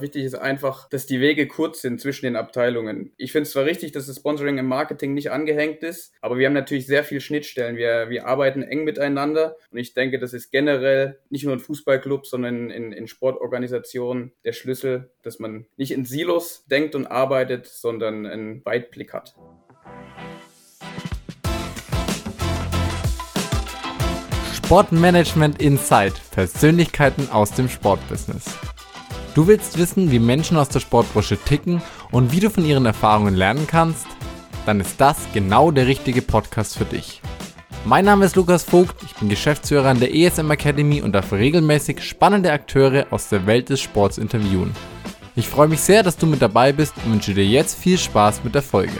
Wichtig ist einfach, dass die Wege kurz sind zwischen den Abteilungen. Ich finde es zwar richtig, dass das Sponsoring im Marketing nicht angehängt ist, aber wir haben natürlich sehr viel Schnittstellen. Wir, wir arbeiten eng miteinander und ich denke, das ist generell nicht nur in Fußballclubs, sondern in, in Sportorganisationen der Schlüssel, dass man nicht in Silos denkt und arbeitet, sondern einen Weitblick hat. Sportmanagement Insight. Persönlichkeiten aus dem Sportbusiness. Du willst wissen, wie Menschen aus der Sportbranche ticken und wie du von ihren Erfahrungen lernen kannst? Dann ist das genau der richtige Podcast für dich. Mein Name ist Lukas Vogt, ich bin Geschäftsführer an der ESM Academy und darf regelmäßig spannende Akteure aus der Welt des Sports interviewen. Ich freue mich sehr, dass du mit dabei bist und wünsche dir jetzt viel Spaß mit der Folge.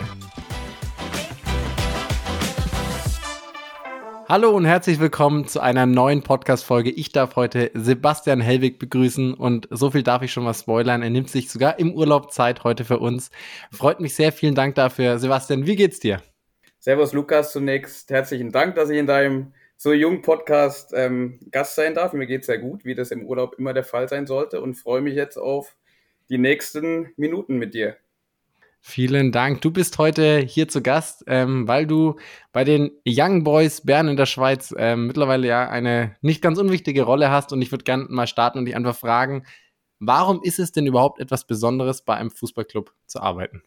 Hallo und herzlich willkommen zu einer neuen Podcast-Folge. Ich darf heute Sebastian Hellwig begrüßen und so viel darf ich schon mal spoilern. Er nimmt sich sogar im Urlaub Zeit heute für uns. Freut mich sehr. Vielen Dank dafür. Sebastian, wie geht's dir? Servus Lukas zunächst. Herzlichen Dank, dass ich in deinem so jungen Podcast ähm, Gast sein darf. Mir geht's sehr gut, wie das im Urlaub immer der Fall sein sollte und freue mich jetzt auf die nächsten Minuten mit dir. Vielen Dank. Du bist heute hier zu Gast, ähm, weil du bei den Young Boys Bern in der Schweiz ähm, mittlerweile ja eine nicht ganz unwichtige Rolle hast. Und ich würde gerne mal starten und dich einfach fragen, warum ist es denn überhaupt etwas Besonderes, bei einem Fußballclub zu arbeiten?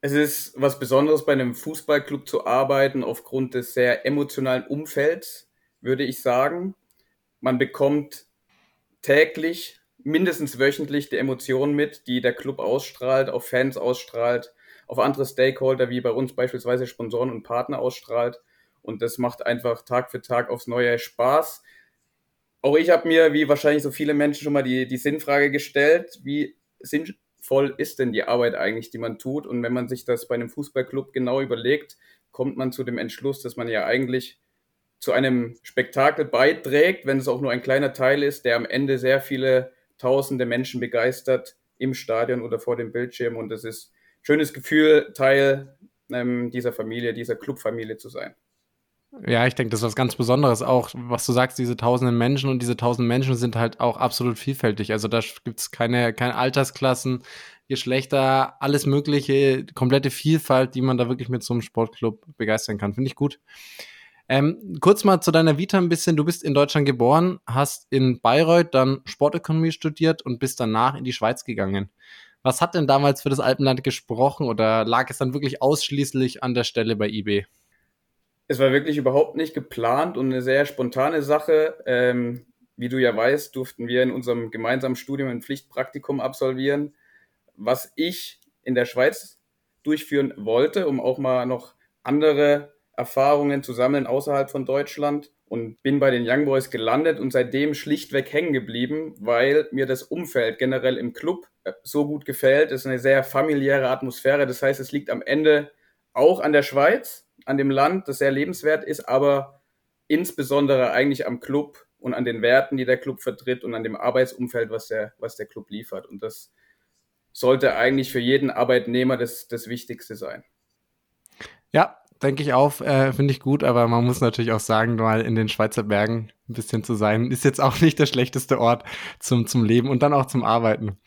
Es ist was Besonderes, bei einem Fußballclub zu arbeiten, aufgrund des sehr emotionalen Umfelds, würde ich sagen. Man bekommt täglich mindestens wöchentlich die Emotionen mit, die der Club ausstrahlt, auf Fans ausstrahlt, auf andere Stakeholder wie bei uns beispielsweise Sponsoren und Partner ausstrahlt. Und das macht einfach Tag für Tag aufs Neue Spaß. Auch ich habe mir, wie wahrscheinlich so viele Menschen, schon mal die, die Sinnfrage gestellt, wie sinnvoll ist denn die Arbeit eigentlich, die man tut? Und wenn man sich das bei einem Fußballclub genau überlegt, kommt man zu dem Entschluss, dass man ja eigentlich zu einem Spektakel beiträgt, wenn es auch nur ein kleiner Teil ist, der am Ende sehr viele tausende Menschen begeistert im Stadion oder vor dem Bildschirm und es ist ein schönes Gefühl, Teil ähm, dieser Familie, dieser Clubfamilie zu sein. Ja, ich denke, das ist was ganz Besonderes auch, was du sagst, diese tausenden Menschen und diese tausend Menschen sind halt auch absolut vielfältig. Also da gibt es keine, keine Altersklassen, Geschlechter, alles mögliche, komplette Vielfalt, die man da wirklich mit so einem Sportclub begeistern kann. Finde ich gut. Ähm, kurz mal zu deiner Vita ein bisschen. Du bist in Deutschland geboren, hast in Bayreuth dann Sportökonomie studiert und bist danach in die Schweiz gegangen. Was hat denn damals für das Alpenland gesprochen oder lag es dann wirklich ausschließlich an der Stelle bei eBay? Es war wirklich überhaupt nicht geplant und eine sehr spontane Sache. Ähm, wie du ja weißt, durften wir in unserem gemeinsamen Studium ein Pflichtpraktikum absolvieren, was ich in der Schweiz durchführen wollte, um auch mal noch andere Erfahrungen zu sammeln außerhalb von Deutschland und bin bei den Young Boys gelandet und seitdem schlichtweg hängen geblieben, weil mir das Umfeld generell im Club äh, so gut gefällt. Es ist eine sehr familiäre Atmosphäre. Das heißt, es liegt am Ende auch an der Schweiz, an dem Land, das sehr lebenswert ist, aber insbesondere eigentlich am Club und an den Werten, die der Club vertritt und an dem Arbeitsumfeld, was der, was der Club liefert. Und das sollte eigentlich für jeden Arbeitnehmer das, das Wichtigste sein. Ja, denke ich auch, äh, finde ich gut, aber man muss natürlich auch sagen, mal in den Schweizer Bergen ein bisschen zu sein, ist jetzt auch nicht der schlechteste Ort zum, zum Leben und dann auch zum Arbeiten.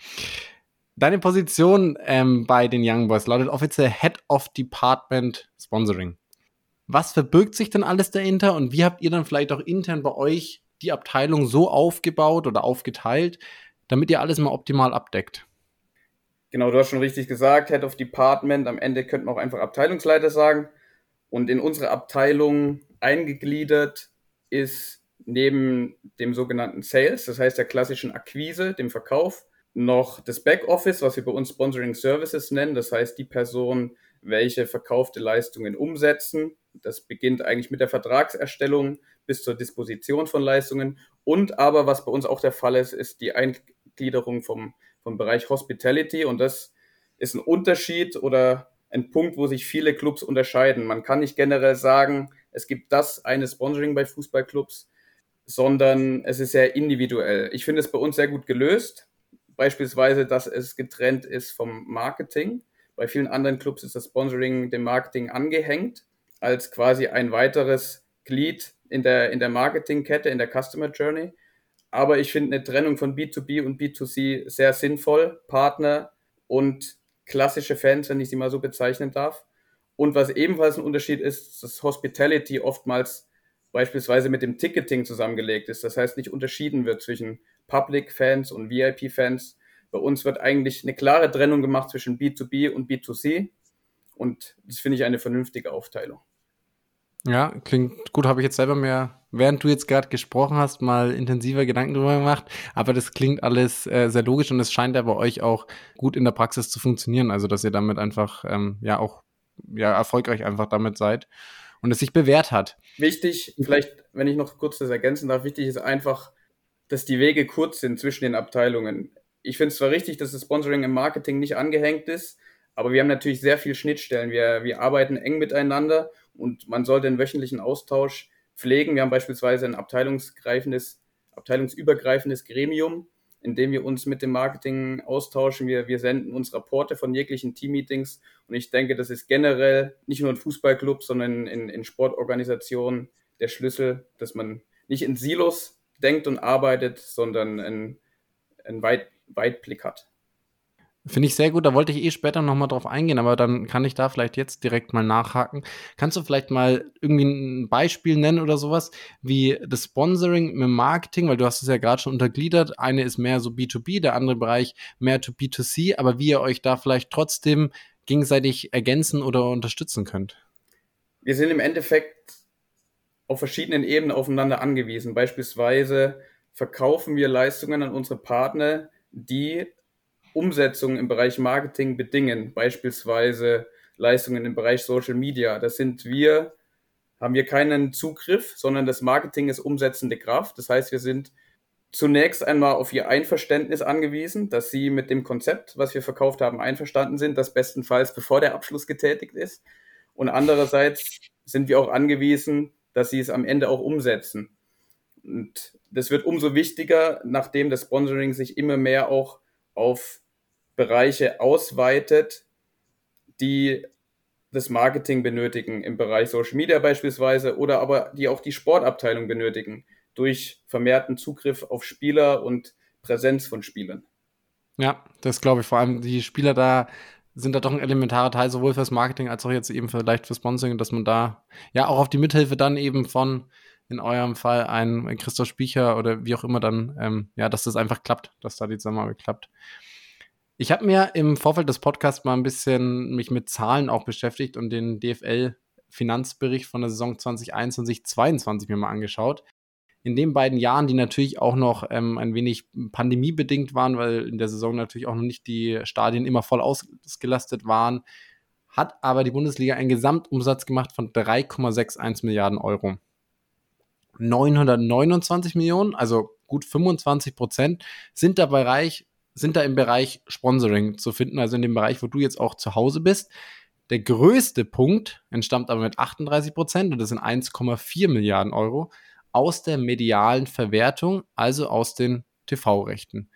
Deine Position ähm, bei den Young Boys lautet offiziell Head of Department Sponsoring. Was verbirgt sich denn alles dahinter und wie habt ihr dann vielleicht auch intern bei euch die Abteilung so aufgebaut oder aufgeteilt, damit ihr alles mal optimal abdeckt? Genau, du hast schon richtig gesagt, Head of Department. Am Ende könnten wir auch einfach Abteilungsleiter sagen. Und in unsere Abteilung eingegliedert ist neben dem sogenannten Sales, das heißt der klassischen Akquise, dem Verkauf, noch das Backoffice, was wir bei uns Sponsoring Services nennen. Das heißt die Person, welche verkaufte Leistungen umsetzen. Das beginnt eigentlich mit der Vertragserstellung bis zur Disposition von Leistungen. Und aber, was bei uns auch der Fall ist, ist die Eingliederung vom, vom Bereich Hospitality. Und das ist ein Unterschied oder ein Punkt, wo sich viele Clubs unterscheiden. Man kann nicht generell sagen, es gibt das eine Sponsoring bei Fußballclubs, sondern es ist sehr individuell. Ich finde es bei uns sehr gut gelöst. Beispielsweise, dass es getrennt ist vom Marketing. Bei vielen anderen Clubs ist das Sponsoring dem Marketing angehängt, als quasi ein weiteres Glied in der, in der Marketingkette, in der Customer Journey. Aber ich finde eine Trennung von B2B und B2C sehr sinnvoll. Partner und klassische Fans, wenn ich sie mal so bezeichnen darf. Und was ebenfalls ein Unterschied ist, dass Hospitality oftmals beispielsweise mit dem Ticketing zusammengelegt ist. Das heißt, nicht unterschieden wird zwischen Public-Fans und VIP-Fans. Bei uns wird eigentlich eine klare Trennung gemacht zwischen B2B und B2C. Und das finde ich eine vernünftige Aufteilung. Ja, klingt gut. Habe ich jetzt selber mehr, während du jetzt gerade gesprochen hast, mal intensiver Gedanken drüber gemacht. Aber das klingt alles äh, sehr logisch und es scheint ja bei euch auch gut in der Praxis zu funktionieren. Also, dass ihr damit einfach ähm, ja auch ja, erfolgreich einfach damit seid und es sich bewährt hat. Wichtig, vielleicht, wenn ich noch kurz das ergänzen darf, wichtig ist einfach, dass die Wege kurz sind zwischen den Abteilungen. Ich finde es zwar richtig, dass das Sponsoring im Marketing nicht angehängt ist, aber wir haben natürlich sehr viele Schnittstellen. Wir, wir arbeiten eng miteinander und man sollte einen wöchentlichen Austausch pflegen. Wir haben beispielsweise ein abteilungsgreifendes, abteilungsübergreifendes Gremium, in dem wir uns mit dem Marketing austauschen. Wir, wir senden uns Rapporte von jeglichen Teammeetings und ich denke, das ist generell nicht nur in Fußballclub, sondern in, in Sportorganisationen der Schlüssel, dass man nicht in Silos denkt und arbeitet, sondern einen, einen Weit, Weitblick hat. Finde ich sehr gut. Da wollte ich eh später nochmal drauf eingehen, aber dann kann ich da vielleicht jetzt direkt mal nachhaken. Kannst du vielleicht mal irgendwie ein Beispiel nennen oder sowas, wie das Sponsoring mit Marketing, weil du hast es ja gerade schon untergliedert. Eine ist mehr so B2B, der andere Bereich mehr to B2C, aber wie ihr euch da vielleicht trotzdem gegenseitig ergänzen oder unterstützen könnt. Wir sind im Endeffekt auf verschiedenen Ebenen aufeinander angewiesen. Beispielsweise verkaufen wir Leistungen an unsere Partner, die Umsetzungen im Bereich Marketing bedingen, beispielsweise Leistungen im Bereich Social Media. Das sind wir, haben wir keinen Zugriff, sondern das Marketing ist umsetzende Kraft. Das heißt, wir sind zunächst einmal auf ihr Einverständnis angewiesen, dass sie mit dem Konzept, was wir verkauft haben, einverstanden sind, das bestenfalls bevor der Abschluss getätigt ist. Und andererseits sind wir auch angewiesen, dass sie es am Ende auch umsetzen. Und das wird umso wichtiger, nachdem das Sponsoring sich immer mehr auch auf Bereiche ausweitet, die das Marketing benötigen, im Bereich Social Media beispielsweise, oder aber die auch die Sportabteilung benötigen, durch vermehrten Zugriff auf Spieler und Präsenz von Spielern. Ja, das glaube ich. Vor allem die Spieler da sind da doch ein elementarer Teil, sowohl fürs Marketing als auch jetzt eben vielleicht für Sponsoring, dass man da ja auch auf die Mithilfe dann eben von in eurem Fall ein Christoph Spiecher oder wie auch immer dann, ähm, ja, dass das einfach klappt, dass da die Zusammenarbeit klappt. Ich habe mir im Vorfeld des Podcasts mal ein bisschen mich mit Zahlen auch beschäftigt und den DFL Finanzbericht von der Saison 2021, 2022 mir mal angeschaut. In den beiden Jahren, die natürlich auch noch ähm, ein wenig pandemiebedingt waren, weil in der Saison natürlich auch noch nicht die Stadien immer voll ausgelastet waren, hat aber die Bundesliga einen Gesamtumsatz gemacht von 3,61 Milliarden Euro. 929 Millionen, also gut 25 Prozent, sind dabei reich sind da im Bereich Sponsoring zu finden, also in dem Bereich, wo du jetzt auch zu Hause bist. Der größte Punkt entstammt aber mit 38 Prozent, und das sind 1,4 Milliarden Euro, aus der medialen Verwertung, also aus den TV-Rechten.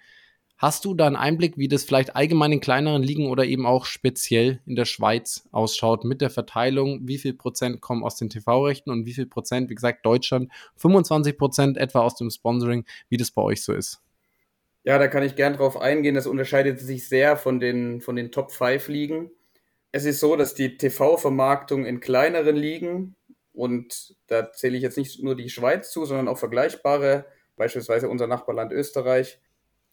Hast du da einen Einblick, wie das vielleicht allgemein in kleineren Ligen oder eben auch speziell in der Schweiz ausschaut mit der Verteilung? Wie viel Prozent kommen aus den TV-Rechten und wie viel Prozent, wie gesagt, Deutschland, 25 Prozent etwa aus dem Sponsoring, wie das bei euch so ist? Ja, da kann ich gern drauf eingehen. Das unterscheidet sich sehr von den, von den Top 5 Ligen. Es ist so, dass die TV-Vermarktung in kleineren Ligen, und da zähle ich jetzt nicht nur die Schweiz zu, sondern auch vergleichbare, beispielsweise unser Nachbarland Österreich,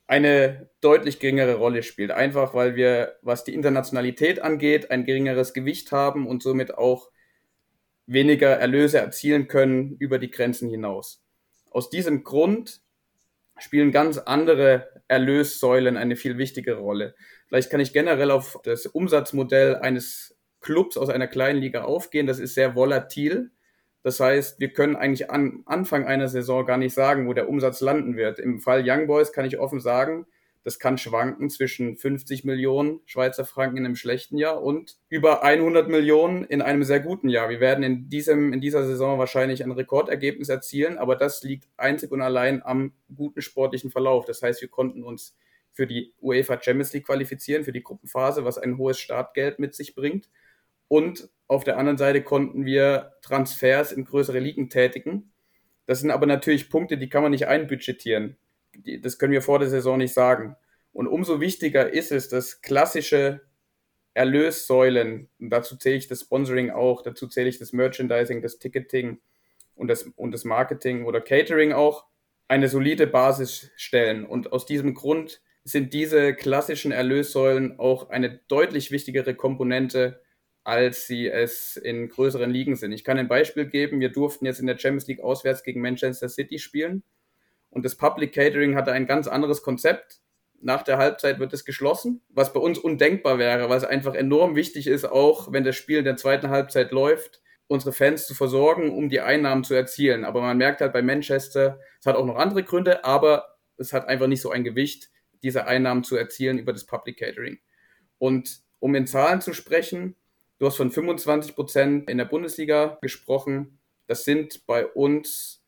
eine deutlich geringere Rolle spielt. Einfach weil wir, was die Internationalität angeht, ein geringeres Gewicht haben und somit auch weniger Erlöse erzielen können über die Grenzen hinaus. Aus diesem Grund spielen ganz andere Erlössäulen eine viel wichtigere Rolle. Vielleicht kann ich generell auf das Umsatzmodell eines Clubs aus einer kleinen Liga aufgehen. Das ist sehr volatil. Das heißt, wir können eigentlich am Anfang einer Saison gar nicht sagen, wo der Umsatz landen wird. Im Fall Young Boys kann ich offen sagen, das kann schwanken zwischen 50 Millionen Schweizer Franken in einem schlechten Jahr und über 100 Millionen in einem sehr guten Jahr. Wir werden in, diesem, in dieser Saison wahrscheinlich ein Rekordergebnis erzielen, aber das liegt einzig und allein am guten sportlichen Verlauf. Das heißt, wir konnten uns für die UEFA Champions League qualifizieren, für die Gruppenphase, was ein hohes Startgeld mit sich bringt. Und auf der anderen Seite konnten wir Transfers in größere Ligen tätigen. Das sind aber natürlich Punkte, die kann man nicht einbudgetieren das können wir vor der Saison nicht sagen. Und umso wichtiger ist es, dass klassische Erlössäulen, dazu zähle ich das Sponsoring auch, dazu zähle ich das Merchandising, das Ticketing und das, und das Marketing oder Catering auch, eine solide Basis stellen. Und aus diesem Grund sind diese klassischen Erlössäulen auch eine deutlich wichtigere Komponente, als sie es in größeren Ligen sind. Ich kann ein Beispiel geben. Wir durften jetzt in der Champions League auswärts gegen Manchester City spielen. Und das Public Catering hatte ein ganz anderes Konzept nach der Halbzeit wird es geschlossen, was bei uns undenkbar wäre, weil es einfach enorm wichtig ist, auch wenn das Spiel in der zweiten Halbzeit läuft, unsere Fans zu versorgen, um die Einnahmen zu erzielen. Aber man merkt halt bei Manchester, es hat auch noch andere Gründe, aber es hat einfach nicht so ein Gewicht, diese Einnahmen zu erzielen über das Public Catering. Und um in Zahlen zu sprechen, du hast von 25 Prozent in der Bundesliga gesprochen. Das sind bei uns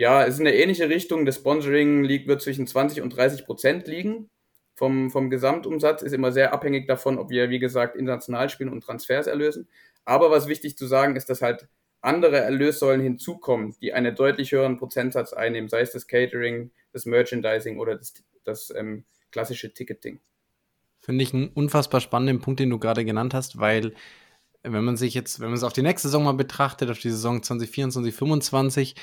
ja, es ist eine ähnliche Richtung. Das Sponsoring liegt, wird zwischen 20 und 30 Prozent liegen. Vom, vom Gesamtumsatz ist immer sehr abhängig davon, ob wir, wie gesagt, international spielen und Transfers erlösen. Aber was wichtig zu sagen ist, dass halt andere Erlössäulen hinzukommen, die einen deutlich höheren Prozentsatz einnehmen, sei es das Catering, das Merchandising oder das, das ähm, klassische Ticketing. Finde ich einen unfassbar spannenden Punkt, den du gerade genannt hast, weil wenn man sich jetzt, wenn man es auf die nächste Saison mal betrachtet, auf die Saison 2024, 2025,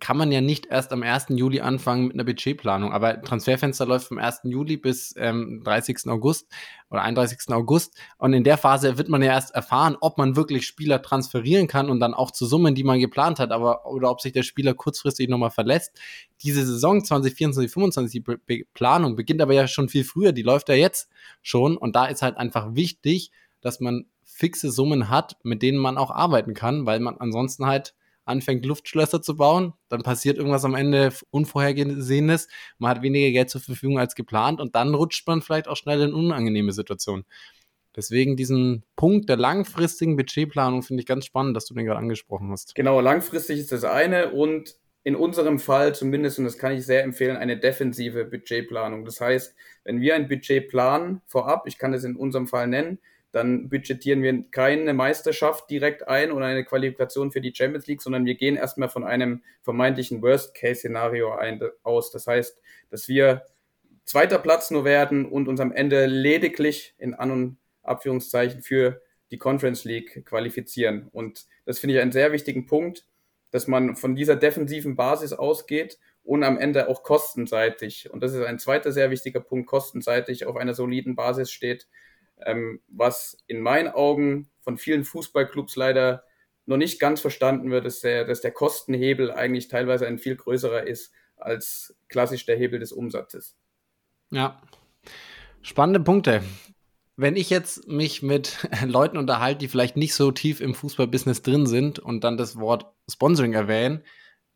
kann man ja nicht erst am 1. Juli anfangen mit einer Budgetplanung. Aber Transferfenster läuft vom 1. Juli bis ähm, 30. August oder 31. August. Und in der Phase wird man ja erst erfahren, ob man wirklich Spieler transferieren kann und dann auch zu Summen, die man geplant hat, aber oder ob sich der Spieler kurzfristig nochmal verlässt. Diese Saison 2024, 2025, die Be Planung beginnt aber ja schon viel früher. Die läuft ja jetzt schon. Und da ist halt einfach wichtig, dass man fixe Summen hat, mit denen man auch arbeiten kann, weil man ansonsten halt anfängt, Luftschlösser zu bauen, dann passiert irgendwas am Ende Unvorhergesehenes, man hat weniger Geld zur Verfügung als geplant und dann rutscht man vielleicht auch schnell in unangenehme Situationen. Deswegen diesen Punkt der langfristigen Budgetplanung finde ich ganz spannend, dass du den gerade angesprochen hast. Genau, langfristig ist das eine und in unserem Fall zumindest, und das kann ich sehr empfehlen, eine defensive Budgetplanung. Das heißt, wenn wir ein Budget planen vorab, ich kann es in unserem Fall nennen, dann budgetieren wir keine Meisterschaft direkt ein oder eine Qualifikation für die Champions League, sondern wir gehen erstmal von einem vermeintlichen Worst-Case-Szenario aus. Das heißt, dass wir zweiter Platz nur werden und uns am Ende lediglich in An- und Abführungszeichen für die Conference League qualifizieren. Und das finde ich einen sehr wichtigen Punkt, dass man von dieser defensiven Basis ausgeht und am Ende auch kostenseitig, und das ist ein zweiter sehr wichtiger Punkt, kostenseitig auf einer soliden Basis steht, ähm, was in meinen Augen von vielen Fußballclubs leider noch nicht ganz verstanden wird, ist der, dass der Kostenhebel eigentlich teilweise ein viel größerer ist als klassisch der Hebel des Umsatzes. Ja, spannende Punkte. Wenn ich jetzt mich mit Leuten unterhalte, die vielleicht nicht so tief im Fußballbusiness drin sind und dann das Wort Sponsoring erwähnen,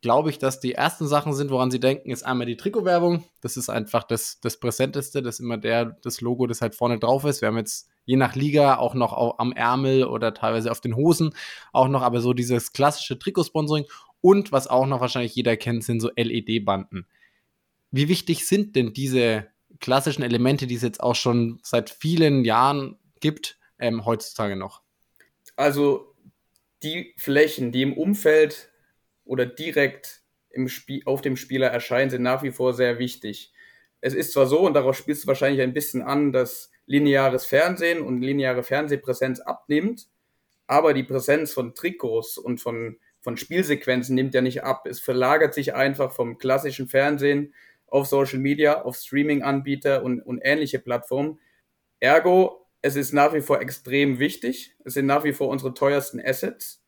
glaube ich, dass die ersten Sachen sind, woran sie denken, ist einmal die Trikotwerbung. Das ist einfach das, das Präsenteste, das ist immer der, das Logo, das halt vorne drauf ist. Wir haben jetzt je nach Liga auch noch am Ärmel oder teilweise auf den Hosen auch noch, aber so dieses klassische Trikotsponsoring und was auch noch wahrscheinlich jeder kennt, sind so LED-Banden. Wie wichtig sind denn diese klassischen Elemente, die es jetzt auch schon seit vielen Jahren gibt, ähm, heutzutage noch? Also die Flächen, die im Umfeld oder direkt im Spiel, auf dem Spieler erscheinen, sind nach wie vor sehr wichtig. Es ist zwar so, und darauf spielst du wahrscheinlich ein bisschen an, dass lineares Fernsehen und lineare Fernsehpräsenz abnimmt, aber die Präsenz von Trikots und von, von Spielsequenzen nimmt ja nicht ab. Es verlagert sich einfach vom klassischen Fernsehen auf Social Media, auf Streaming-Anbieter und, und ähnliche Plattformen. Ergo, es ist nach wie vor extrem wichtig. Es sind nach wie vor unsere teuersten Assets.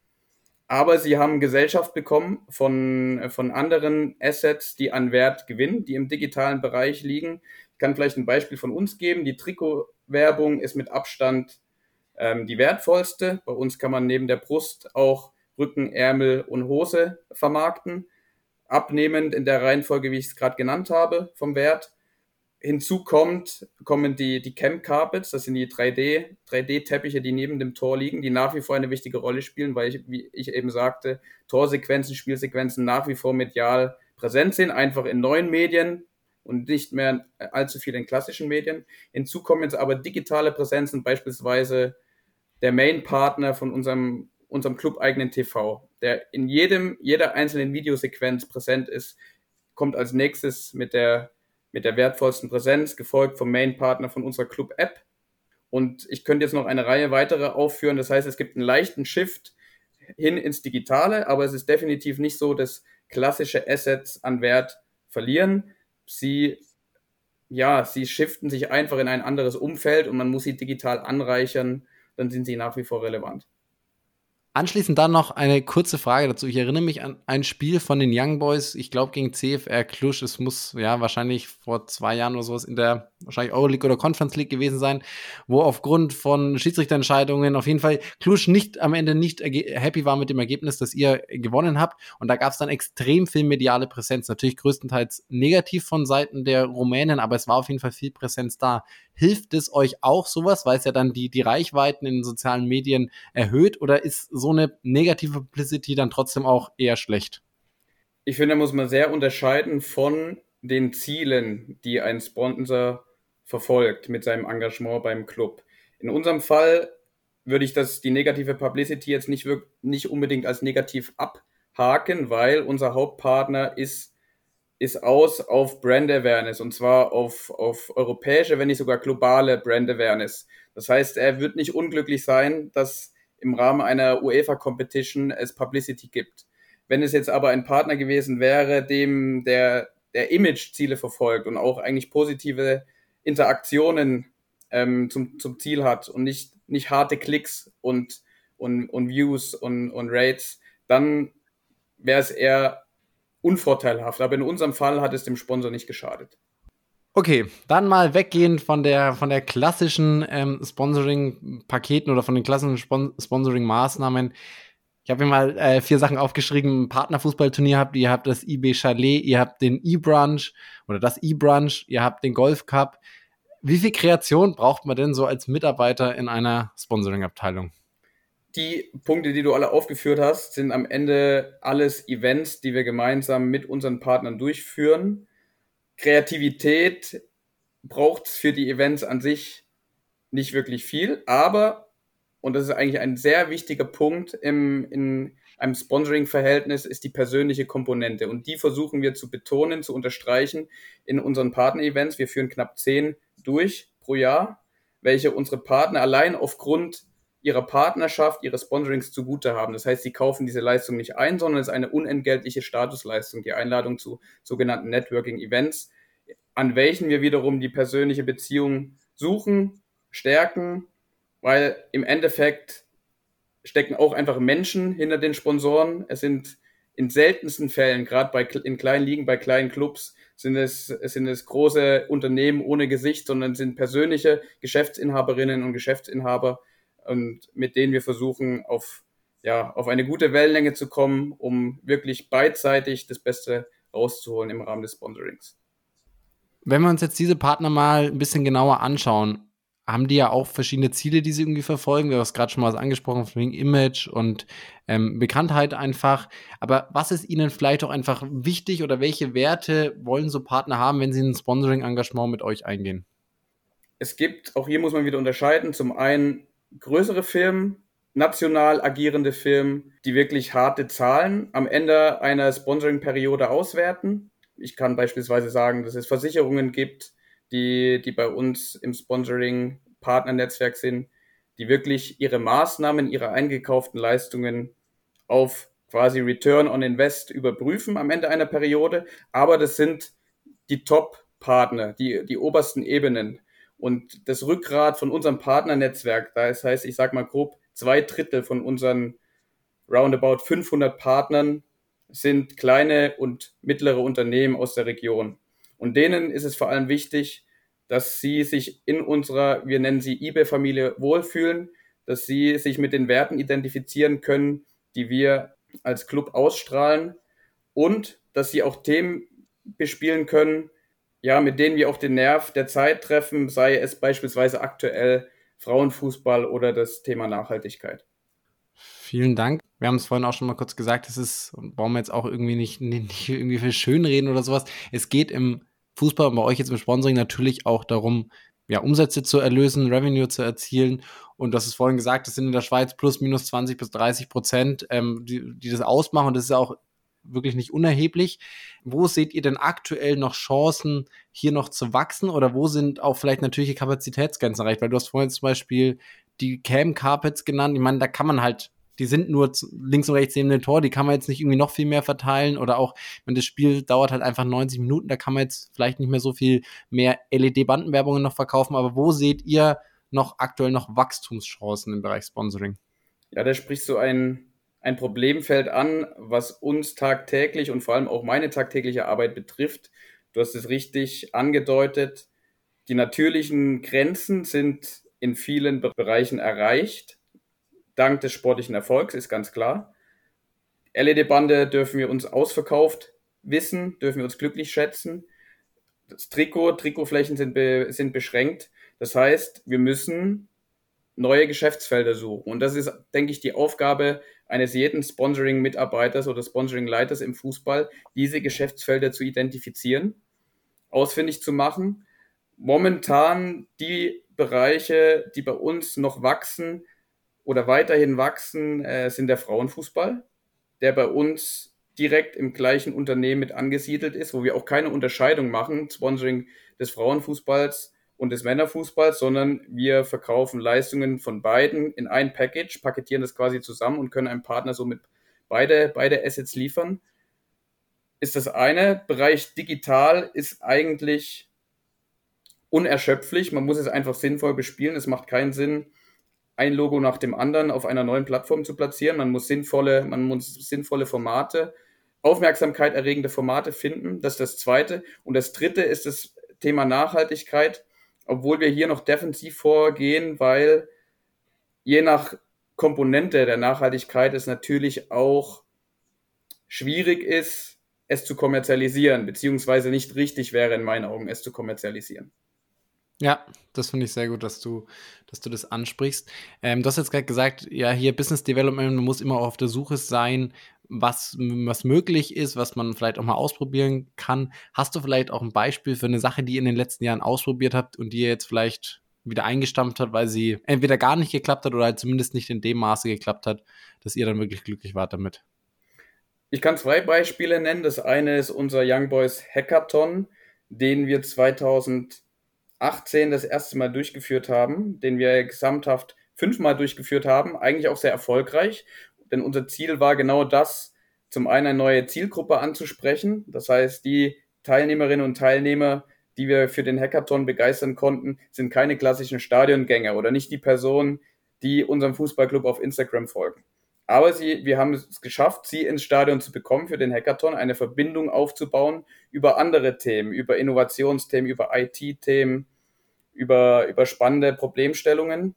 Aber sie haben Gesellschaft bekommen von, von anderen Assets, die an Wert gewinnen, die im digitalen Bereich liegen. Ich kann vielleicht ein Beispiel von uns geben. Die Trikotwerbung ist mit Abstand ähm, die wertvollste. Bei uns kann man neben der Brust auch Rücken, Ärmel und Hose vermarkten. Abnehmend in der Reihenfolge, wie ich es gerade genannt habe, vom Wert. Hinzu kommt, kommen die, die Camp Carpets, das sind die 3D, 3D-Teppiche, die neben dem Tor liegen, die nach wie vor eine wichtige Rolle spielen, weil ich, wie ich eben sagte, Torsequenzen, Spielsequenzen nach wie vor medial präsent sind, einfach in neuen Medien und nicht mehr allzu viel in klassischen Medien. Hinzu kommen jetzt aber digitale Präsenzen, beispielsweise der Main-Partner von unserem, unserem club-eigenen TV, der in jedem, jeder einzelnen Videosequenz präsent ist, kommt als nächstes mit der, mit der wertvollsten Präsenz, gefolgt vom Main-Partner von unserer Club-App. Und ich könnte jetzt noch eine Reihe weitere aufführen. Das heißt, es gibt einen leichten Shift hin ins Digitale, aber es ist definitiv nicht so, dass klassische Assets an Wert verlieren. Sie, ja, sie shiften sich einfach in ein anderes Umfeld und man muss sie digital anreichern, dann sind sie nach wie vor relevant. Anschließend dann noch eine kurze Frage dazu. Ich erinnere mich an ein Spiel von den Young Boys, ich glaube gegen CFR Klusch. Es muss ja wahrscheinlich vor zwei Jahren oder sowas in der wahrscheinlich Euroleague oder Conference League gewesen sein, wo aufgrund von Schiedsrichterentscheidungen auf jeden Fall Klusch nicht am Ende nicht happy war mit dem Ergebnis, das ihr gewonnen habt. Und da gab es dann extrem viel mediale Präsenz. Natürlich größtenteils negativ von Seiten der Rumänen, aber es war auf jeden Fall viel Präsenz da. Hilft es euch auch sowas, weil es ja dann die, die Reichweiten in den sozialen Medien erhöht oder ist so eine negative Publicity dann trotzdem auch eher schlecht? Ich finde, da muss man sehr unterscheiden von den Zielen, die ein Sponsor verfolgt mit seinem Engagement beim Club. In unserem Fall würde ich das, die negative Publicity jetzt nicht, nicht unbedingt als negativ abhaken, weil unser Hauptpartner ist ist aus auf Brand Awareness und zwar auf, auf europäische, wenn nicht sogar globale Brand Awareness. Das heißt, er wird nicht unglücklich sein, dass im Rahmen einer UEFA Competition es Publicity gibt. Wenn es jetzt aber ein Partner gewesen wäre, dem der, der Image-Ziele verfolgt und auch eigentlich positive Interaktionen ähm, zum, zum Ziel hat und nicht, nicht harte Klicks und, und, und Views und, und Rates, dann wäre es eher unvorteilhaft. Aber in unserem Fall hat es dem Sponsor nicht geschadet. Okay, dann mal weggehen von der, von der klassischen ähm, Sponsoring-Paketen oder von den klassischen Spon Sponsoring-Maßnahmen. Ich habe mir mal äh, vier Sachen aufgeschrieben. Ein Partnerfußballturnier habt ihr, ihr habt das IB Chalet, ihr habt den E-Brunch oder das E-Brunch, ihr habt den Golf Cup. Wie viel Kreation braucht man denn so als Mitarbeiter in einer Sponsoring-Abteilung? Die Punkte, die du alle aufgeführt hast, sind am Ende alles Events, die wir gemeinsam mit unseren Partnern durchführen. Kreativität braucht es für die Events an sich nicht wirklich viel, aber, und das ist eigentlich ein sehr wichtiger Punkt im, in einem Sponsoring-Verhältnis, ist die persönliche Komponente. Und die versuchen wir zu betonen, zu unterstreichen in unseren Partner-Events. Wir führen knapp zehn durch pro Jahr, welche unsere Partner allein aufgrund ihrer Partnerschaft, ihres Sponsorings zugute haben. Das heißt, sie kaufen diese Leistung nicht ein, sondern es ist eine unentgeltliche Statusleistung, die Einladung zu sogenannten Networking-Events, an welchen wir wiederum die persönliche Beziehung suchen, stärken, weil im Endeffekt stecken auch einfach Menschen hinter den Sponsoren. Es sind in seltensten Fällen, gerade bei, in kleinen Ligen, bei kleinen Clubs, sind es, sind es große Unternehmen ohne Gesicht, sondern sind persönliche Geschäftsinhaberinnen und Geschäftsinhaber, und mit denen wir versuchen, auf, ja, auf eine gute Wellenlänge zu kommen, um wirklich beidseitig das Beste rauszuholen im Rahmen des Sponsorings. Wenn wir uns jetzt diese Partner mal ein bisschen genauer anschauen, haben die ja auch verschiedene Ziele, die sie irgendwie verfolgen. Wir haben es gerade schon mal angesprochen, wegen Image und ähm, Bekanntheit einfach. Aber was ist ihnen vielleicht auch einfach wichtig oder welche Werte wollen so Partner haben, wenn sie ein Sponsoring-Engagement mit euch eingehen? Es gibt, auch hier muss man wieder unterscheiden, zum einen größere Firmen, national agierende Firmen, die wirklich harte Zahlen am Ende einer Sponsoring-Periode auswerten. Ich kann beispielsweise sagen, dass es Versicherungen gibt, die, die bei uns im Sponsoring-Partnernetzwerk sind, die wirklich ihre Maßnahmen, ihre eingekauften Leistungen auf quasi Return on Invest überprüfen am Ende einer Periode. Aber das sind die Top-Partner, die, die obersten Ebenen. Und das Rückgrat von unserem Partnernetzwerk, das heißt, ich sage mal grob, zwei Drittel von unseren roundabout 500 Partnern sind kleine und mittlere Unternehmen aus der Region. Und denen ist es vor allem wichtig, dass sie sich in unserer, wir nennen sie eBay-Familie, wohlfühlen, dass sie sich mit den Werten identifizieren können, die wir als Club ausstrahlen und dass sie auch Themen bespielen können, ja, mit denen wir auch den Nerv der Zeit treffen, sei es beispielsweise aktuell Frauenfußball oder das Thema Nachhaltigkeit. Vielen Dank. Wir haben es vorhin auch schon mal kurz gesagt, es ist, brauchen wir jetzt auch irgendwie nicht, nicht irgendwie für Schönreden oder sowas. Es geht im Fußball und bei euch jetzt im Sponsoring natürlich auch darum, ja, Umsätze zu erlösen, Revenue zu erzielen. Und das ist vorhin gesagt, das sind in der Schweiz plus minus 20 bis 30 Prozent, ähm, die, die das ausmachen. Und das ist auch wirklich nicht unerheblich. Wo seht ihr denn aktuell noch Chancen, hier noch zu wachsen? Oder wo sind auch vielleicht natürliche Kapazitätsgrenzen erreicht? Weil du hast vorhin zum Beispiel die Cam Carpets genannt. Ich meine, da kann man halt die sind nur links und rechts neben dem Tor, die kann man jetzt nicht irgendwie noch viel mehr verteilen oder auch, wenn das Spiel dauert halt einfach 90 Minuten, da kann man jetzt vielleicht nicht mehr so viel mehr LED-Bandenwerbungen noch verkaufen, aber wo seht ihr noch aktuell noch Wachstumschancen im Bereich Sponsoring? Ja, da sprichst du ein, ein Problemfeld an, was uns tagtäglich und vor allem auch meine tagtägliche Arbeit betrifft. Du hast es richtig angedeutet. Die natürlichen Grenzen sind in vielen Bereichen erreicht dank des sportlichen Erfolgs, ist ganz klar. LED-Bande dürfen wir uns ausverkauft wissen, dürfen wir uns glücklich schätzen. Das Trikot, Trikotflächen sind, be, sind beschränkt. Das heißt, wir müssen neue Geschäftsfelder suchen. Und das ist, denke ich, die Aufgabe eines jeden Sponsoring-Mitarbeiters oder Sponsoring-Leiters im Fußball, diese Geschäftsfelder zu identifizieren, ausfindig zu machen. Momentan die Bereiche, die bei uns noch wachsen, oder weiterhin wachsen, äh, sind der Frauenfußball, der bei uns direkt im gleichen Unternehmen mit angesiedelt ist, wo wir auch keine Unterscheidung machen, Sponsoring des Frauenfußballs und des Männerfußballs, sondern wir verkaufen Leistungen von beiden in ein Package, paketieren das quasi zusammen und können einem Partner somit beide, beide Assets liefern. Ist das eine. Bereich digital ist eigentlich unerschöpflich. Man muss es einfach sinnvoll bespielen. Es macht keinen Sinn, ein Logo nach dem anderen auf einer neuen Plattform zu platzieren. Man muss sinnvolle, man muss sinnvolle Formate, Aufmerksamkeit erregende Formate finden. Das ist das zweite. Und das dritte ist das Thema Nachhaltigkeit, obwohl wir hier noch defensiv vorgehen, weil je nach Komponente der Nachhaltigkeit es natürlich auch schwierig ist, es zu kommerzialisieren, beziehungsweise nicht richtig wäre in meinen Augen, es zu kommerzialisieren. Ja, das finde ich sehr gut, dass du, dass du das ansprichst. Ähm, du hast jetzt gerade gesagt, ja, hier Business Development muss immer auf der Suche sein, was, was möglich ist, was man vielleicht auch mal ausprobieren kann. Hast du vielleicht auch ein Beispiel für eine Sache, die ihr in den letzten Jahren ausprobiert habt und die ihr jetzt vielleicht wieder eingestampft hat, weil sie entweder gar nicht geklappt hat oder halt zumindest nicht in dem Maße geklappt hat, dass ihr dann wirklich glücklich wart damit? Ich kann zwei Beispiele nennen. Das eine ist unser Young Boys Hackathon, den wir 2000 18 das erste Mal durchgeführt haben, den wir gesamthaft fünfmal durchgeführt haben, eigentlich auch sehr erfolgreich. Denn unser Ziel war genau das, zum einen eine neue Zielgruppe anzusprechen. Das heißt, die Teilnehmerinnen und Teilnehmer, die wir für den Hackathon begeistern konnten, sind keine klassischen Stadiongänger oder nicht die Personen, die unserem Fußballclub auf Instagram folgen. Aber sie, wir haben es geschafft, sie ins Stadion zu bekommen für den Hackathon, eine Verbindung aufzubauen über andere Themen, über Innovationsthemen, über IT-Themen, über, über spannende Problemstellungen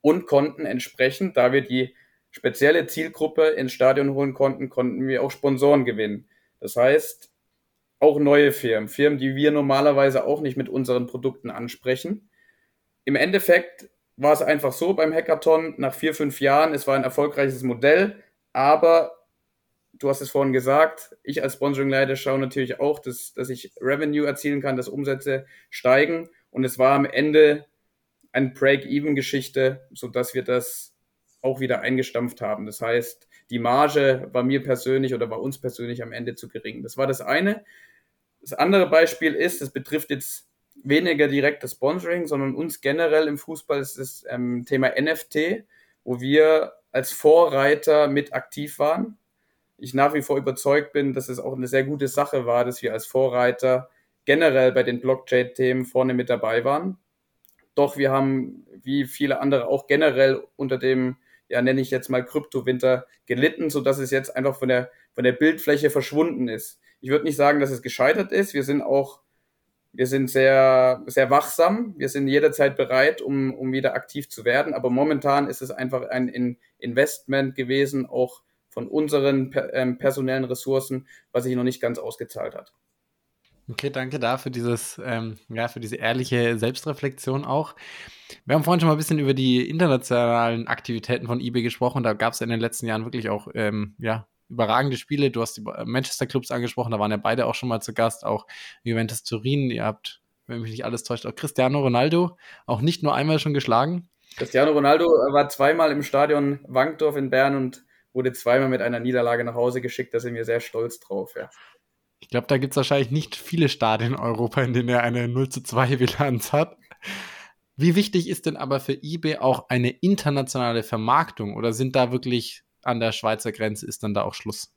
und konnten entsprechend, da wir die spezielle Zielgruppe ins Stadion holen konnten, konnten wir auch Sponsoren gewinnen. Das heißt, auch neue Firmen, Firmen, die wir normalerweise auch nicht mit unseren Produkten ansprechen. Im Endeffekt war es einfach so beim Hackathon, nach vier, fünf Jahren, es war ein erfolgreiches Modell, aber du hast es vorhin gesagt, ich als Sponsoring-Leiter schaue natürlich auch, dass, dass ich Revenue erzielen kann, dass Umsätze steigen und es war am Ende eine Break-Even-Geschichte, sodass wir das auch wieder eingestampft haben. Das heißt, die Marge war mir persönlich oder war uns persönlich am Ende zu gering. Das war das eine. Das andere Beispiel ist, das betrifft jetzt weniger direkt das Sponsoring, sondern uns generell im Fußball ist das ähm, Thema NFT, wo wir als Vorreiter mit aktiv waren. Ich nach wie vor überzeugt bin, dass es auch eine sehr gute Sache war, dass wir als Vorreiter generell bei den Blockchain-Themen vorne mit dabei waren. Doch wir haben, wie viele andere, auch generell unter dem, ja, nenne ich jetzt mal Kryptowinter gelitten, sodass es jetzt einfach von der, von der Bildfläche verschwunden ist. Ich würde nicht sagen, dass es gescheitert ist. Wir sind auch wir sind sehr, sehr wachsam. Wir sind jederzeit bereit, um, um wieder aktiv zu werden. Aber momentan ist es einfach ein Investment gewesen, auch von unseren ähm, personellen Ressourcen, was sich noch nicht ganz ausgezahlt hat. Okay, danke da für dieses, ähm, ja, für diese ehrliche Selbstreflexion auch. Wir haben vorhin schon mal ein bisschen über die internationalen Aktivitäten von eBay gesprochen. Da gab es in den letzten Jahren wirklich auch, ähm, ja, überragende Spiele. Du hast die Manchester Clubs angesprochen, da waren ja beide auch schon mal zu Gast, auch Juventus Turin. Ihr habt, wenn mich nicht alles täuscht, auch Cristiano Ronaldo auch nicht nur einmal schon geschlagen. Cristiano Ronaldo war zweimal im Stadion Wankdorf in Bern und wurde zweimal mit einer Niederlage nach Hause geschickt. Da sind wir sehr stolz drauf. Ja. Ich glaube, da gibt es wahrscheinlich nicht viele Stadien in Europa, in denen er eine 0 zu 2 Bilanz hat. Wie wichtig ist denn aber für eBay auch eine internationale Vermarktung oder sind da wirklich an der Schweizer Grenze ist dann da auch Schluss?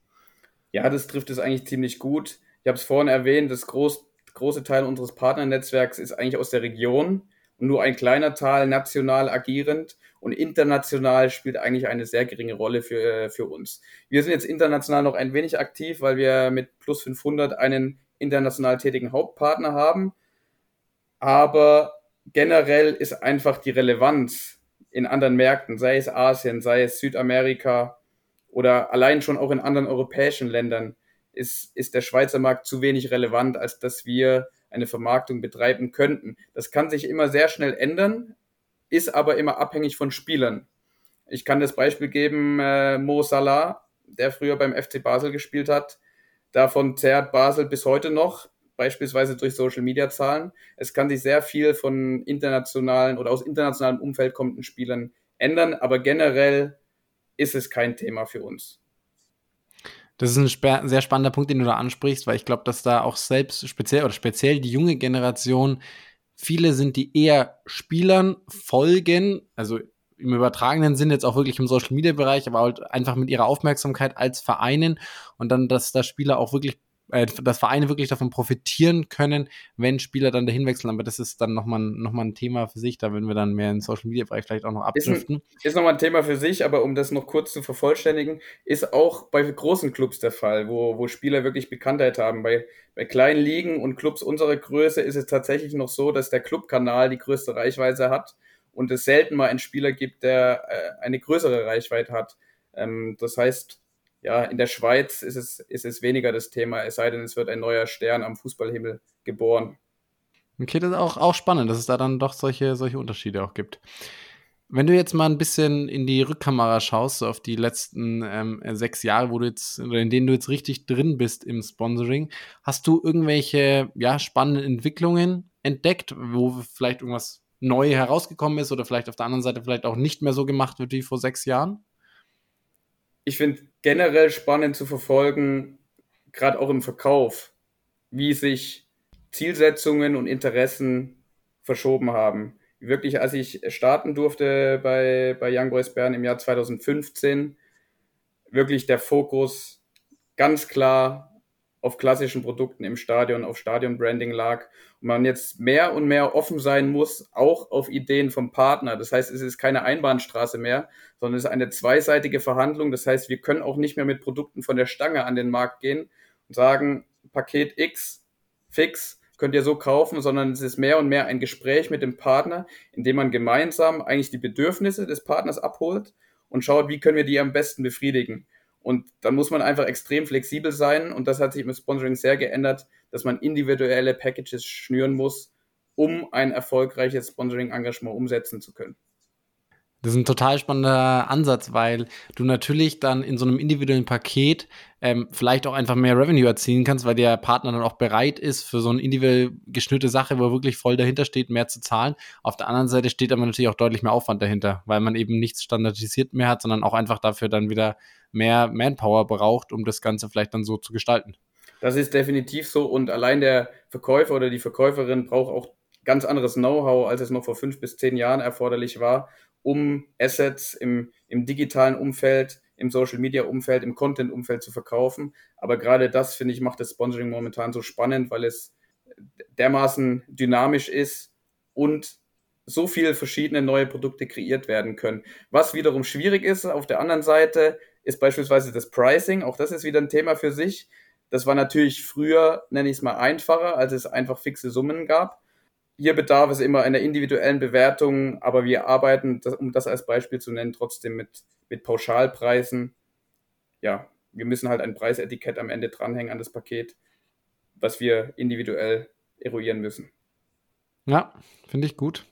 Ja, das trifft es eigentlich ziemlich gut. Ich habe es vorhin erwähnt, das groß, große Teil unseres Partnernetzwerks ist eigentlich aus der Region und nur ein kleiner Teil national agierend und international spielt eigentlich eine sehr geringe Rolle für, äh, für uns. Wir sind jetzt international noch ein wenig aktiv, weil wir mit Plus 500 einen international tätigen Hauptpartner haben, aber generell ist einfach die Relevanz in anderen Märkten, sei es Asien, sei es Südamerika oder allein schon auch in anderen europäischen Ländern, ist, ist der Schweizer Markt zu wenig relevant, als dass wir eine Vermarktung betreiben könnten. Das kann sich immer sehr schnell ändern, ist aber immer abhängig von Spielern. Ich kann das Beispiel geben, äh, Mo Salah, der früher beim FC Basel gespielt hat. Davon zehrt Basel bis heute noch, beispielsweise durch Social Media Zahlen. Es kann sich sehr viel von internationalen oder aus internationalem Umfeld kommenden Spielern ändern, aber generell ist es kein Thema für uns. Das ist ein sehr spannender Punkt, den du da ansprichst, weil ich glaube, dass da auch selbst speziell oder speziell die junge Generation, viele sind, die eher Spielern folgen, also im übertragenen Sinn jetzt auch wirklich im Social Media Bereich, aber halt einfach mit ihrer Aufmerksamkeit als Vereinen und dann, dass da Spieler auch wirklich äh, dass Vereine wirklich davon profitieren können, wenn Spieler dann dahin wechseln. Aber das ist dann nochmal noch mal ein Thema für sich, da würden wir dann mehr in Social Media Bereich vielleicht auch noch abdriften. Ist, ist nochmal ein Thema für sich, aber um das noch kurz zu vervollständigen, ist auch bei großen Clubs der Fall, wo, wo Spieler wirklich Bekanntheit haben. Bei, bei kleinen Ligen und Clubs unserer Größe ist es tatsächlich noch so, dass der Clubkanal die größte Reichweite hat und es selten mal einen Spieler gibt, der äh, eine größere Reichweite hat. Ähm, das heißt, ja, in der Schweiz ist es, ist es weniger das Thema, es sei denn, es wird ein neuer Stern am Fußballhimmel geboren. Okay, das ist auch, auch spannend, dass es da dann doch solche, solche Unterschiede auch gibt. Wenn du jetzt mal ein bisschen in die Rückkamera schaust, so auf die letzten ähm, sechs Jahre, wo du jetzt, oder in denen du jetzt richtig drin bist im Sponsoring, hast du irgendwelche ja, spannenden Entwicklungen entdeckt, wo vielleicht irgendwas neu herausgekommen ist oder vielleicht auf der anderen Seite vielleicht auch nicht mehr so gemacht wird wie vor sechs Jahren? ich finde generell spannend zu verfolgen, gerade auch im Verkauf, wie sich Zielsetzungen und Interessen verschoben haben. Wirklich, als ich starten durfte bei, bei Young Boys Bern im Jahr 2015, wirklich der Fokus ganz klar auf klassischen Produkten im Stadion, auf Stadionbranding lag und man jetzt mehr und mehr offen sein muss, auch auf Ideen vom Partner. Das heißt, es ist keine Einbahnstraße mehr, sondern es ist eine zweiseitige Verhandlung. Das heißt, wir können auch nicht mehr mit Produkten von der Stange an den Markt gehen und sagen, Paket X fix könnt ihr so kaufen, sondern es ist mehr und mehr ein Gespräch mit dem Partner, in dem man gemeinsam eigentlich die Bedürfnisse des Partners abholt und schaut, wie können wir die am besten befriedigen. Und dann muss man einfach extrem flexibel sein. Und das hat sich im Sponsoring sehr geändert, dass man individuelle Packages schnüren muss, um ein erfolgreiches Sponsoring-Engagement umsetzen zu können. Das ist ein total spannender Ansatz, weil du natürlich dann in so einem individuellen Paket ähm, vielleicht auch einfach mehr Revenue erzielen kannst, weil der Partner dann auch bereit ist, für so eine individuell geschnürte Sache, wo er wirklich voll dahinter steht, mehr zu zahlen. Auf der anderen Seite steht aber natürlich auch deutlich mehr Aufwand dahinter, weil man eben nichts standardisiert mehr hat, sondern auch einfach dafür dann wieder mehr Manpower braucht, um das Ganze vielleicht dann so zu gestalten. Das ist definitiv so und allein der Verkäufer oder die Verkäuferin braucht auch ganz anderes Know-how, als es noch vor fünf bis zehn Jahren erforderlich war, um Assets im, im digitalen Umfeld, im Social-Media-Umfeld, im Content-Umfeld zu verkaufen. Aber gerade das, finde ich, macht das Sponsoring momentan so spannend, weil es dermaßen dynamisch ist und so viele verschiedene neue Produkte kreiert werden können. Was wiederum schwierig ist, auf der anderen Seite ist beispielsweise das Pricing. Auch das ist wieder ein Thema für sich. Das war natürlich früher, nenne ich es mal, einfacher, als es einfach fixe Summen gab. Hier bedarf es immer einer individuellen Bewertung, aber wir arbeiten, um das als Beispiel zu nennen, trotzdem mit, mit Pauschalpreisen. Ja, wir müssen halt ein Preisetikett am Ende dranhängen an das Paket, was wir individuell eruieren müssen. Ja, finde ich gut.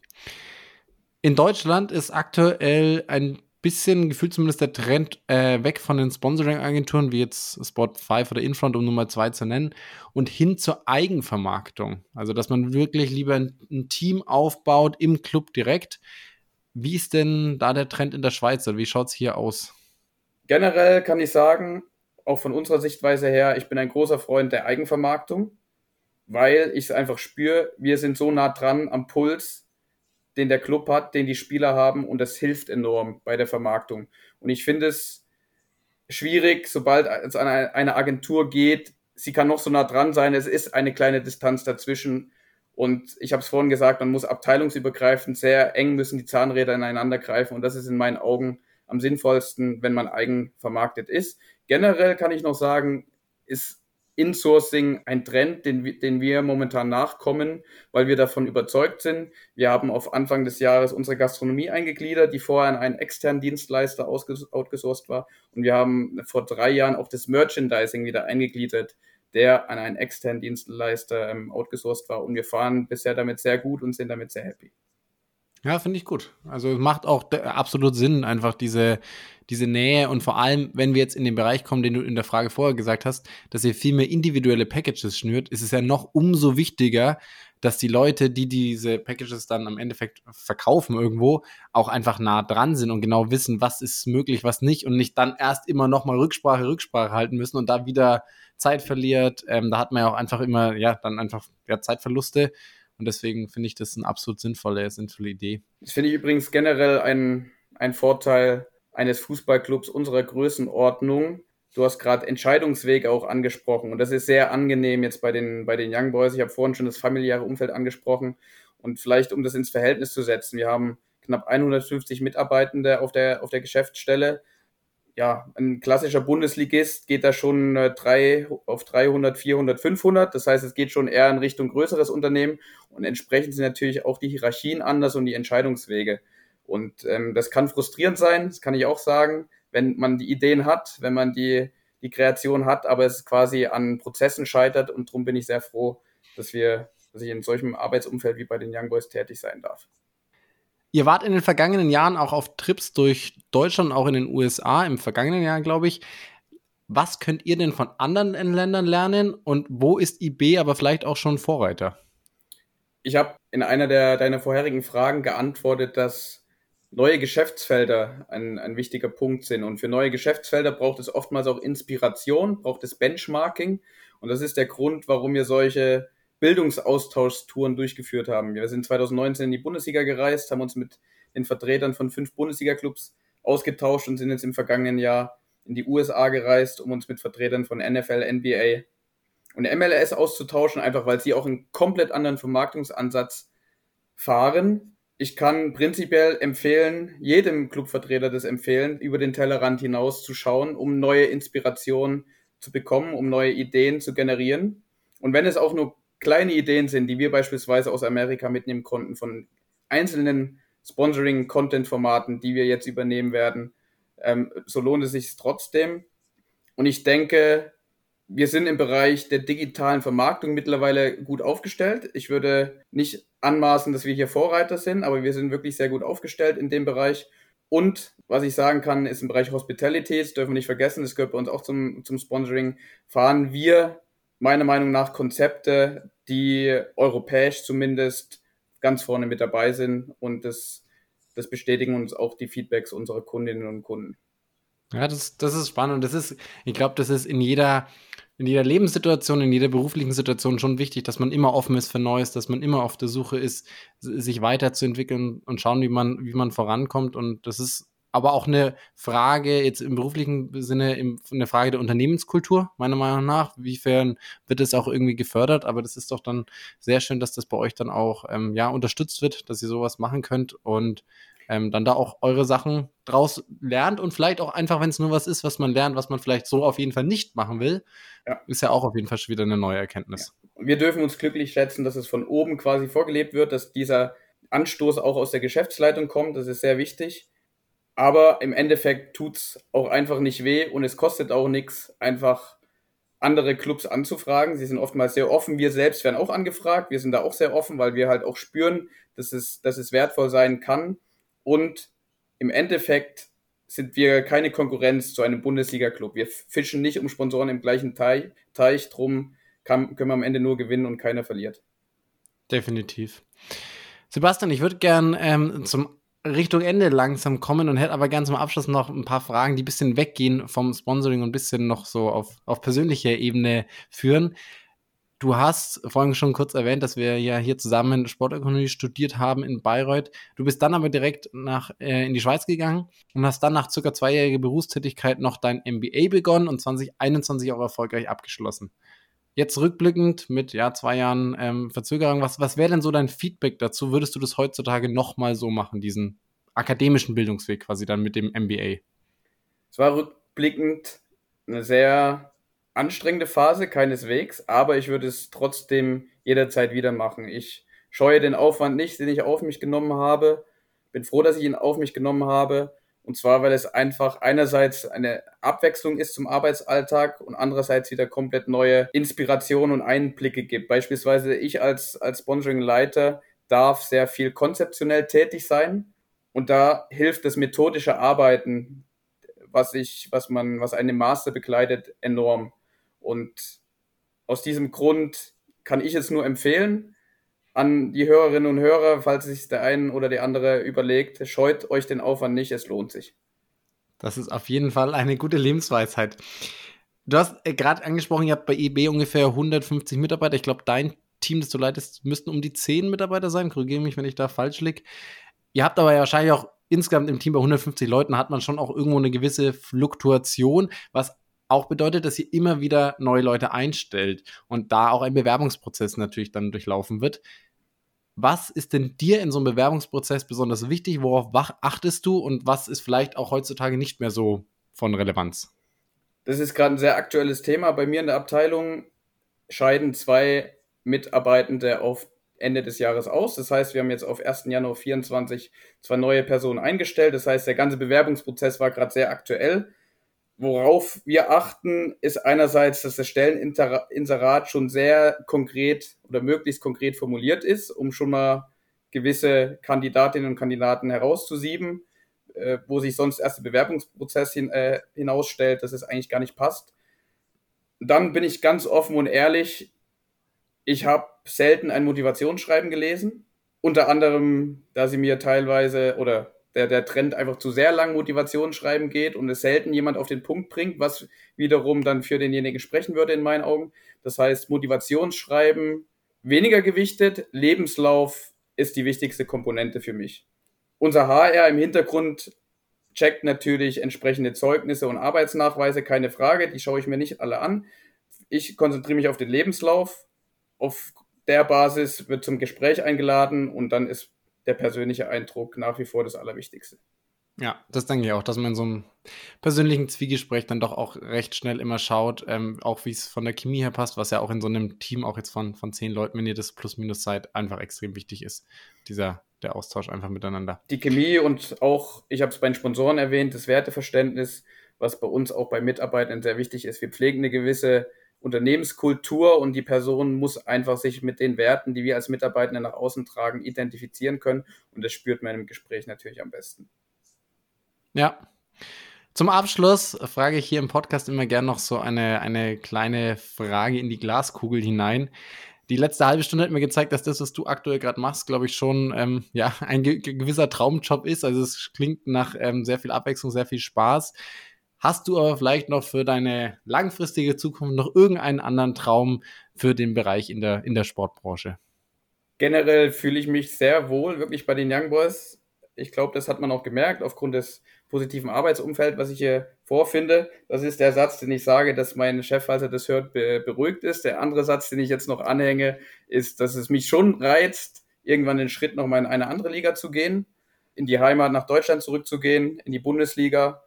In Deutschland ist aktuell ein bisschen gefühlt zumindest der Trend äh, weg von den Sponsoring-Agenturen, wie jetzt Sport 5 oder Infront, um Nummer 2 zu nennen, und hin zur Eigenvermarktung. Also, dass man wirklich lieber ein, ein, Team aufbaut im Club direkt. Wie ist denn da der Trend in der Schweiz? Oder wie schaut es hier aus? Generell kann ich sagen, auch von unserer Sichtweise her, ich bin ein großer Freund der Eigenvermarktung, weil ich es einfach spüre, wir sind so nah dran am Puls, den der Club hat, den die Spieler haben und das hilft enorm bei der Vermarktung. Und ich finde es schwierig, sobald es an eine Agentur geht, sie kann noch so nah dran sein, es ist eine kleine Distanz dazwischen. Und ich habe es vorhin gesagt, man muss abteilungsübergreifend sehr eng müssen die Zahnräder ineinander greifen. Und das ist in meinen Augen am sinnvollsten, wenn man eigen vermarktet ist. Generell kann ich noch sagen, ist Insourcing ein Trend, den, den wir momentan nachkommen, weil wir davon überzeugt sind. Wir haben auf Anfang des Jahres unsere Gastronomie eingegliedert, die vorher an einen externen Dienstleister outgesourced war. Und wir haben vor drei Jahren auch das Merchandising wieder eingegliedert, der an einen externen Dienstleister ähm, outgesourced war. Und wir fahren bisher damit sehr gut und sind damit sehr happy. Ja, finde ich gut. Also es macht auch absolut Sinn, einfach diese, diese Nähe und vor allem, wenn wir jetzt in den Bereich kommen, den du in der Frage vorher gesagt hast, dass ihr viel mehr individuelle Packages schnürt, ist es ja noch umso wichtiger, dass die Leute, die diese Packages dann am Endeffekt verkaufen irgendwo, auch einfach nah dran sind und genau wissen, was ist möglich, was nicht und nicht dann erst immer nochmal Rücksprache, Rücksprache halten müssen und da wieder Zeit verliert. Ähm, da hat man ja auch einfach immer, ja, dann einfach ja, Zeitverluste. Und deswegen finde ich das eine absolut sinnvolle, sinnvolle Idee. Das finde ich übrigens generell ein, ein Vorteil eines Fußballclubs unserer Größenordnung. Du hast gerade Entscheidungswege auch angesprochen und das ist sehr angenehm jetzt bei den, bei den Young Boys. Ich habe vorhin schon das familiäre Umfeld angesprochen und vielleicht um das ins Verhältnis zu setzen. Wir haben knapp 150 Mitarbeitende auf der, auf der Geschäftsstelle ja, ein klassischer Bundesligist geht da schon äh, drei, auf 300, 400, 500. Das heißt, es geht schon eher in Richtung größeres Unternehmen und entsprechend sind natürlich auch die Hierarchien anders und die Entscheidungswege. Und ähm, das kann frustrierend sein, das kann ich auch sagen, wenn man die Ideen hat, wenn man die, die Kreation hat, aber es quasi an Prozessen scheitert und darum bin ich sehr froh, dass wir, dass ich in solchem Arbeitsumfeld wie bei den Young Boys tätig sein darf. Ihr wart in den vergangenen Jahren auch auf Trips durch Deutschland, auch in den USA, im vergangenen Jahr, glaube ich. Was könnt ihr denn von anderen Ländern lernen und wo ist IB aber vielleicht auch schon Vorreiter? Ich habe in einer der deiner vorherigen Fragen geantwortet, dass neue Geschäftsfelder ein, ein wichtiger Punkt sind. Und für neue Geschäftsfelder braucht es oftmals auch Inspiration, braucht es Benchmarking. Und das ist der Grund, warum wir solche Bildungsaustauschstouren durchgeführt haben. Wir sind 2019 in die Bundesliga gereist, haben uns mit den Vertretern von fünf Bundesliga-Clubs ausgetauscht und sind jetzt im vergangenen Jahr in die USA gereist, um uns mit Vertretern von NFL, NBA und MLS auszutauschen, einfach weil sie auch einen komplett anderen Vermarktungsansatz fahren. Ich kann prinzipiell empfehlen, jedem Clubvertreter das empfehlen, über den Tellerrand hinaus zu schauen, um neue Inspirationen zu bekommen, um neue Ideen zu generieren. Und wenn es auch nur kleine Ideen sind, die wir beispielsweise aus Amerika mitnehmen konnten, von einzelnen Sponsoring-Content-Formaten, die wir jetzt übernehmen werden, ähm, so lohnt es sich trotzdem. Und ich denke, wir sind im Bereich der digitalen Vermarktung mittlerweile gut aufgestellt. Ich würde nicht anmaßen, dass wir hier Vorreiter sind, aber wir sind wirklich sehr gut aufgestellt in dem Bereich. Und was ich sagen kann, ist im Bereich Hospitality, das dürfen wir nicht vergessen, das gehört bei uns auch zum, zum Sponsoring, fahren wir meiner Meinung nach Konzepte, die europäisch zumindest ganz vorne mit dabei sind und das, das bestätigen uns auch die Feedbacks unserer Kundinnen und Kunden. Ja, das, das ist spannend. Das ist, ich glaube, das ist in jeder, in jeder Lebenssituation, in jeder beruflichen Situation schon wichtig, dass man immer offen ist für Neues, dass man immer auf der Suche ist, sich weiterzuentwickeln und schauen, wie man, wie man vorankommt. Und das ist aber auch eine Frage, jetzt im beruflichen Sinne, im, eine Frage der Unternehmenskultur, meiner Meinung nach. Wiefern wird es auch irgendwie gefördert? Aber das ist doch dann sehr schön, dass das bei euch dann auch ähm, ja, unterstützt wird, dass ihr sowas machen könnt und ähm, dann da auch eure Sachen draus lernt und vielleicht auch einfach, wenn es nur was ist, was man lernt, was man vielleicht so auf jeden Fall nicht machen will, ja. ist ja auch auf jeden Fall schon wieder eine neue Erkenntnis. Ja. Wir dürfen uns glücklich schätzen, dass es von oben quasi vorgelebt wird, dass dieser Anstoß auch aus der Geschäftsleitung kommt. Das ist sehr wichtig. Aber im Endeffekt tut es auch einfach nicht weh und es kostet auch nichts, einfach andere Clubs anzufragen. Sie sind oftmals sehr offen. Wir selbst werden auch angefragt. Wir sind da auch sehr offen, weil wir halt auch spüren, dass es, dass es wertvoll sein kann. Und im Endeffekt sind wir keine Konkurrenz zu einem Bundesliga-Club. Wir fischen nicht um Sponsoren im gleichen Teich. Teich drum kann, können wir am Ende nur gewinnen und keiner verliert. Definitiv. Sebastian, ich würde gern ähm, zum Richtung Ende langsam kommen und hätte aber ganz zum Abschluss noch ein paar Fragen, die ein bisschen weggehen vom Sponsoring und ein bisschen noch so auf, auf persönlicher Ebene führen. Du hast vorhin schon kurz erwähnt, dass wir ja hier zusammen Sportökonomie studiert haben in Bayreuth. Du bist dann aber direkt nach, äh, in die Schweiz gegangen und hast dann nach circa zweijähriger Berufstätigkeit noch dein MBA begonnen und 2021 auch erfolgreich abgeschlossen. Jetzt rückblickend mit ja, zwei Jahren ähm, Verzögerung, was, was wäre denn so dein Feedback dazu? Würdest du das heutzutage nochmal so machen, diesen akademischen Bildungsweg quasi dann mit dem MBA? Es war rückblickend eine sehr anstrengende Phase, keineswegs, aber ich würde es trotzdem jederzeit wieder machen. Ich scheue den Aufwand nicht, den ich auf mich genommen habe. Bin froh, dass ich ihn auf mich genommen habe. Und zwar, weil es einfach einerseits eine Abwechslung ist zum Arbeitsalltag und andererseits wieder komplett neue Inspirationen und Einblicke gibt. Beispielsweise ich als, als Sponsoring-Leiter darf sehr viel konzeptionell tätig sein. Und da hilft das methodische Arbeiten, was ich, was man, was einen Master begleitet, enorm. Und aus diesem Grund kann ich es nur empfehlen an die Hörerinnen und Hörer, falls sich der eine oder der andere überlegt, scheut euch den Aufwand nicht, es lohnt sich. Das ist auf jeden Fall eine gute Lebensweisheit. Du hast äh, gerade angesprochen, ihr habt bei eB ungefähr 150 Mitarbeiter. Ich glaube, dein Team, das du leitest, müssten um die 10 Mitarbeiter sein. Korrigiere mich, wenn ich da falsch liege. Ihr habt aber ja wahrscheinlich auch insgesamt im Team bei 150 Leuten hat man schon auch irgendwo eine gewisse Fluktuation, was auch bedeutet, dass ihr immer wieder neue Leute einstellt und da auch ein Bewerbungsprozess natürlich dann durchlaufen wird. Was ist denn dir in so einem Bewerbungsprozess besonders wichtig? Worauf achtest du und was ist vielleicht auch heutzutage nicht mehr so von Relevanz? Das ist gerade ein sehr aktuelles Thema. Bei mir in der Abteilung scheiden zwei Mitarbeitende auf Ende des Jahres aus. Das heißt, wir haben jetzt auf 1. Januar 24 zwei neue Personen eingestellt. Das heißt, der ganze Bewerbungsprozess war gerade sehr aktuell. Worauf wir achten, ist einerseits, dass das Stelleninserat schon sehr konkret oder möglichst konkret formuliert ist, um schon mal gewisse Kandidatinnen und Kandidaten herauszusieben, äh, wo sich sonst erst der Bewerbungsprozess hin, äh, hinausstellt, dass es eigentlich gar nicht passt. Dann bin ich ganz offen und ehrlich, ich habe selten ein Motivationsschreiben gelesen, unter anderem, da sie mir teilweise oder der, der Trend einfach zu sehr lang Motivationsschreiben geht und es selten jemand auf den Punkt bringt, was wiederum dann für denjenigen sprechen würde in meinen Augen. Das heißt, Motivationsschreiben weniger gewichtet, Lebenslauf ist die wichtigste Komponente für mich. Unser HR im Hintergrund checkt natürlich entsprechende Zeugnisse und Arbeitsnachweise, keine Frage, die schaue ich mir nicht alle an. Ich konzentriere mich auf den Lebenslauf. Auf der Basis wird zum Gespräch eingeladen und dann ist der persönliche Eindruck nach wie vor das Allerwichtigste. Ja, das denke ich auch, dass man in so einem persönlichen Zwiegespräch dann doch auch recht schnell immer schaut, ähm, auch wie es von der Chemie her passt, was ja auch in so einem Team auch jetzt von, von zehn Leuten, wenn ihr das plus minus seid, einfach extrem wichtig ist, dieser der Austausch einfach miteinander. Die Chemie und auch, ich habe es bei den Sponsoren erwähnt, das Werteverständnis, was bei uns auch bei Mitarbeitern sehr wichtig ist. Wir pflegen eine gewisse Unternehmenskultur und die Person muss einfach sich mit den Werten, die wir als Mitarbeiter nach außen tragen, identifizieren können. Und das spürt man im Gespräch natürlich am besten. Ja. Zum Abschluss frage ich hier im Podcast immer gern noch so eine, eine kleine Frage in die Glaskugel hinein. Die letzte halbe Stunde hat mir gezeigt, dass das, was du aktuell gerade machst, glaube ich, schon ähm, ja, ein ge gewisser Traumjob ist. Also es klingt nach ähm, sehr viel Abwechslung, sehr viel Spaß. Hast du aber vielleicht noch für deine langfristige Zukunft noch irgendeinen anderen Traum für den Bereich in der, in der Sportbranche? Generell fühle ich mich sehr wohl, wirklich bei den Young Boys. Ich glaube, das hat man auch gemerkt, aufgrund des positiven Arbeitsumfelds, was ich hier vorfinde. Das ist der Satz, den ich sage, dass mein Chef, falls er das hört, be beruhigt ist. Der andere Satz, den ich jetzt noch anhänge, ist, dass es mich schon reizt, irgendwann den Schritt nochmal in eine andere Liga zu gehen, in die Heimat nach Deutschland zurückzugehen, in die Bundesliga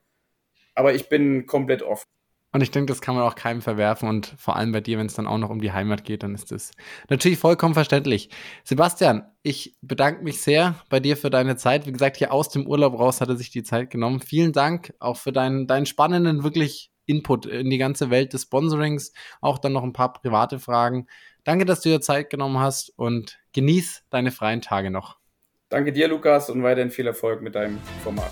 aber ich bin komplett offen. Und ich denke, das kann man auch keinem verwerfen und vor allem bei dir, wenn es dann auch noch um die Heimat geht, dann ist das natürlich vollkommen verständlich. Sebastian, ich bedanke mich sehr bei dir für deine Zeit. Wie gesagt, hier aus dem Urlaub raus hat er sich die Zeit genommen. Vielen Dank auch für deinen, deinen spannenden, wirklich Input in die ganze Welt des Sponsorings. Auch dann noch ein paar private Fragen. Danke, dass du dir Zeit genommen hast und genieß deine freien Tage noch. Danke dir, Lukas, und weiterhin viel Erfolg mit deinem Format.